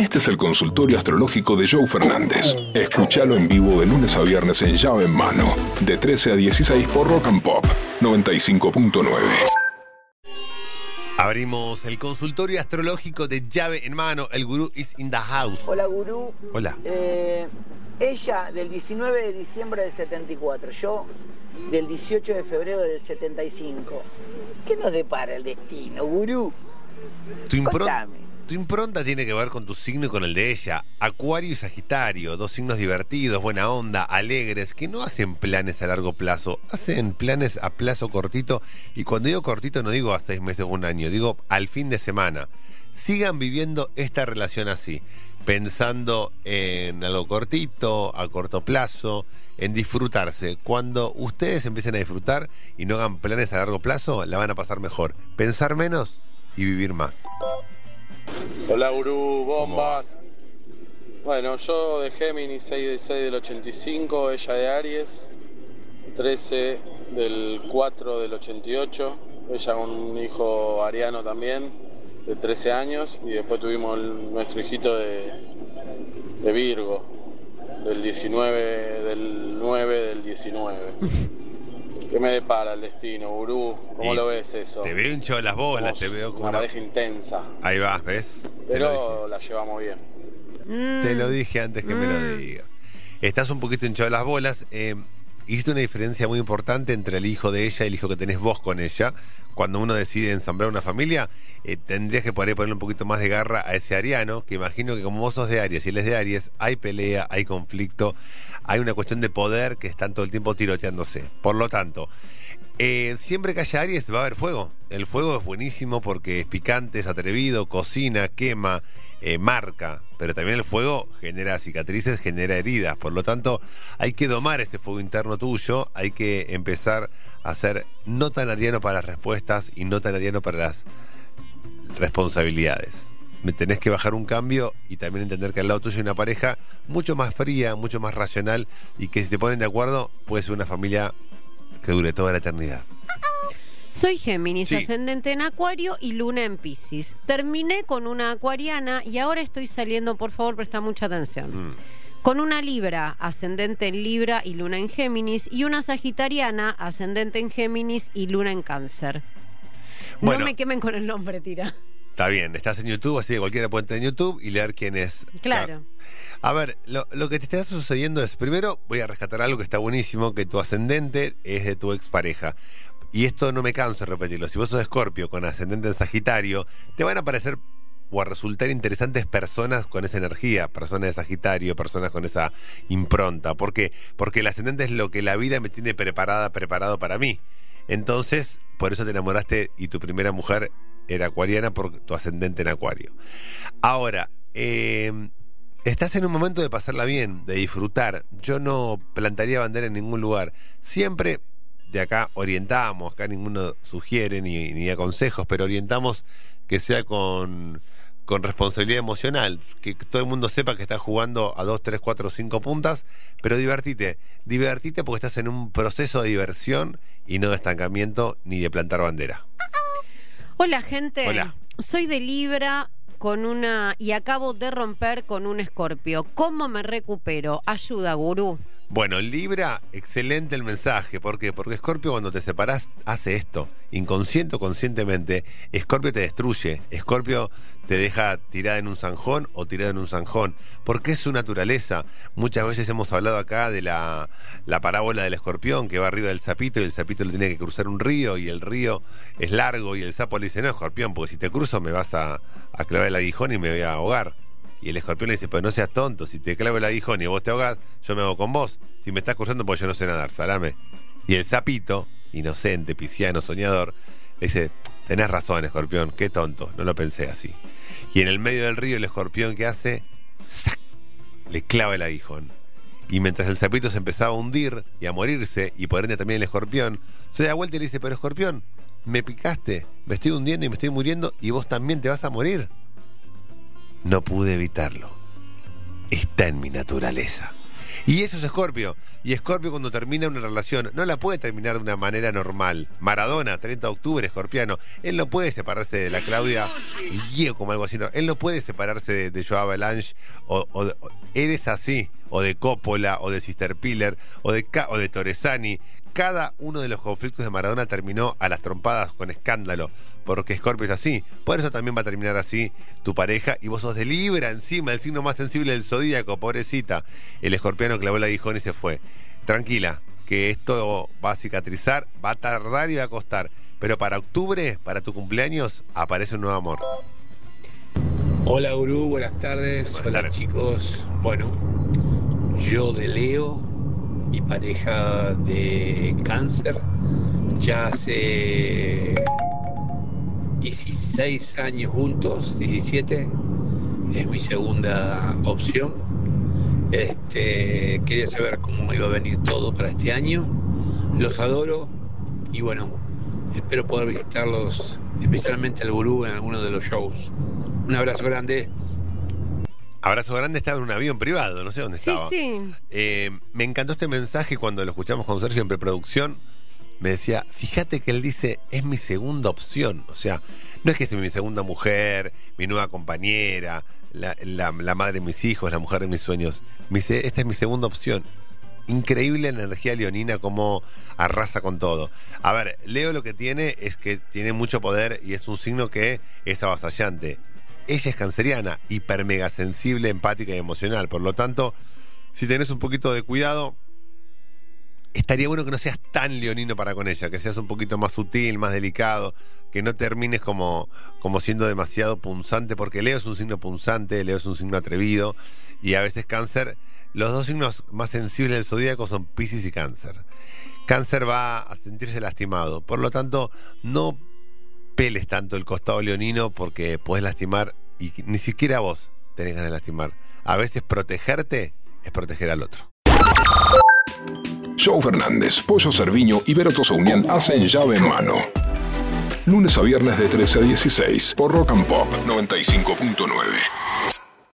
Este es el consultorio astrológico de Joe Fernández. Escúchalo en vivo de lunes a viernes en llave en mano, de 13 a 16 por Rock and Pop 95.9. Abrimos el consultorio astrológico de llave en mano. El gurú is in the house. Hola, gurú. Hola. Eh, ella del 19 de diciembre del 74, yo del 18 de febrero del 75. ¿Qué nos depara el destino, gurú? Tu, impron- Contame. Tu impronta tiene que ver con tu signo y con el de ella. Acuario y Sagitario, dos signos divertidos, buena onda, alegres, que no hacen planes a largo plazo, hacen planes a plazo cortito. Y cuando digo cortito no digo a seis meses o un año, digo al fin de semana. Sigan viviendo esta relación así, pensando en algo cortito, a corto plazo, en disfrutarse. Cuando ustedes empiecen a disfrutar y no hagan planes a largo plazo, la van a pasar mejor. Pensar menos y vivir más. Hola Gurú, bombas. Bueno, yo de Géminis 6 de 6 del 85, ella de Aries 13 del 4 del 88, ella un hijo ariano también de 13 años y después tuvimos el- nuestro hijito de, de Virgo del 19 del 9 del 19. ¿Qué me depara el destino, Gurú? ¿Cómo Y lo ves eso? Te veo hinchado de las bolas, Somos te veo como una una... pareja intensa, Ahí vas, ¿ves? Pero la llevamos bien. dije. Te lo dije antes que me lo digas. Estás un poquito hinchado de las bolas. eh, hiciste una diferencia muy importante entre el hijo de ella y el hijo que tenés vos con ella. Cuando uno decide ensamblar una familia, eh, tendrías que poder ponerle un poquito más de garra a ese ariano, que imagino que como vos sos de Aries y él es de Aries, hay pelea, hay conflicto, hay una cuestión de poder que están todo el tiempo tiroteándose. Por lo tanto, eh, siempre que haya Aries va a haber fuego. El fuego es buenísimo porque es picante, es atrevido, cocina, quema, eh, marca. Pero también el fuego genera cicatrices, genera heridas. Por lo tanto, hay que domar ese fuego interno tuyo. Hay que empezar a ser no tan ariano para las respuestas y no tan ariano para las responsabilidades. Me tenés que bajar un cambio y también entender que al lado tuyo hay una pareja mucho más fría, mucho más racional y que si te ponen de acuerdo puede ser una familia que dure toda la eternidad. Soy Géminis, Sí. ascendente en Acuario y Luna en Pisces. Terminé con una acuariana y ahora estoy saliendo, por favor, presta mucha atención. Mm. Con una Libra, ascendente en Libra y Luna en Géminis, y una Sagitariana, ascendente en Géminis y Luna en Cáncer. Bueno. No me quemen con el nombre, tira. Está bien, estás en YouTube, así que cualquiera puede entrar en YouTube y leer quién es. Claro. A ver, lo, lo que te está sucediendo es, primero voy a rescatar algo que está buenísimo, que tu ascendente es de tu expareja. Y esto no me canso de repetirlo. Si vos sos Escorpio con ascendente en Sagitario, te van a aparecer o a resultar interesantes personas con esa energía, personas de Sagitario, personas con esa impronta. ¿Por qué? Porque el ascendente es lo que la vida me tiene preparada, preparado para mí. Entonces, por eso te enamoraste y tu primera mujer era acuariana por tu ascendente en acuario. Ahora, eh, estás en un momento de pasarla bien, de disfrutar. Yo no plantaría bandera en ningún lugar. Siempre de acá orientamos, acá ninguno sugiere ni, ni da consejos, pero orientamos que sea con, con responsabilidad emocional, que todo el mundo sepa que estás jugando a 2, 3, 4, 5 puntas, pero divertite, divertite porque estás en un proceso de diversión y no de estancamiento ni de plantar bandera. Hola, gente. Hola. Soy de Libra con una y acabo de romper con un escorpio. ¿Cómo me recupero? Ayuda, gurú. Bueno, Libra, excelente el mensaje. ¿Por qué? Porque Escorpio cuando te separás hace esto. Inconsciente o conscientemente, Escorpio te destruye. Escorpio te deja tirada en un zanjón o tirada en un zanjón. Porque es su naturaleza. Muchas veces hemos hablado acá de la, la parábola del escorpión que va arriba del sapito y el sapito lo tiene que cruzar un río y el río es largo y el sapo le dice, no, escorpión, porque si te cruzo me vas a, a clavar el aguijón y me voy a ahogar. Y el escorpión le dice, pues no seas tonto, si te clavo el aguijón y vos te ahogás, yo me hago con vos. Si me estás cruzando, pues yo no sé nadar, salame. Y el sapito, inocente, pisciano, soñador, le dice, tenés razón, escorpión, qué tonto, no lo pensé así. Y en el medio del río el escorpión que hace, ¡sac! le clava el aguijón. Y mientras el sapito se empezaba a hundir y a morirse, y por ende también el escorpión, se da vuelta y le dice, pero escorpión, me picaste, me estoy hundiendo y me estoy muriendo, y vos también te vas a morir. No pude evitarlo. Está en mi naturaleza. Y eso es Escorpio. Y Escorpio cuando termina una relación no la puede terminar de una manera normal. Maradona, 30 de octubre, escorpiano. Él no puede separarse de la Claudia Diego como algo así. No. Él no puede separarse de, de Joao Avalanche o, o, o, eres así. O de Coppola, o de Sister Piller, o de, o de Torresani cada uno de los conflictos de Maradona terminó a las trompadas con escándalo, porque Scorpio es así. Por eso también va a terminar así tu pareja y vos sos de Libra encima, el signo más sensible del zodíaco, pobrecita. El escorpiano clavó el aguijón y se fue. Tranquila, que esto va a cicatrizar, va a tardar y va a costar. Pero para octubre, para tu cumpleaños, aparece un nuevo amor. Hola Gurú, buenas tardes. Buenas Hola tardes. chicos. Bueno, yo de Leo mi pareja de cáncer ya hace 16 años juntos, 17, es mi segunda opción. Este, quería saber cómo iba a venir todo para este año. Los adoro y bueno, espero poder visitarlos, especialmente al gurú en alguno de los shows. Un abrazo grande. Abrazo grande estaba en un avión privado, no sé dónde Sí, estaba. sí. Eh, me encantó este mensaje cuando lo escuchamos con Sergio en preproducción. Me decía, fíjate que él dice, es mi segunda opción. O sea, no es que es mi segunda mujer, mi nueva compañera, la, la- la madre de mis hijos, la mujer de mis sueños. Me dice, esta es mi segunda opción. Increíble la energía leonina, como arrasa con todo. A ver, Leo lo que tiene es que tiene mucho poder y es un signo que es avasallante. Ella es canceriana, hiper mega sensible, empática y emocional. Por lo tanto, si tenés un poquito de cuidado, estaría bueno que no seas tan leonino para con ella, que seas un poquito más sutil, más delicado, que no termines como, como siendo demasiado punzante, porque Leo es un signo punzante, Leo es un signo atrevido, y a veces cáncer, los dos signos más sensibles del zodíaco son Pisces y cáncer. Cáncer va a sentirse lastimado, por lo tanto, no peles tanto el costado leonino porque podés lastimar y ni siquiera vos tenés ganas de lastimar. A veces protegerte es proteger al otro. Joe Fernández, Pollo Cerviño y Vero Tosaunian hacen llave en mano. Lunes a viernes de 13 a 16 por Rock and Pop 95.9.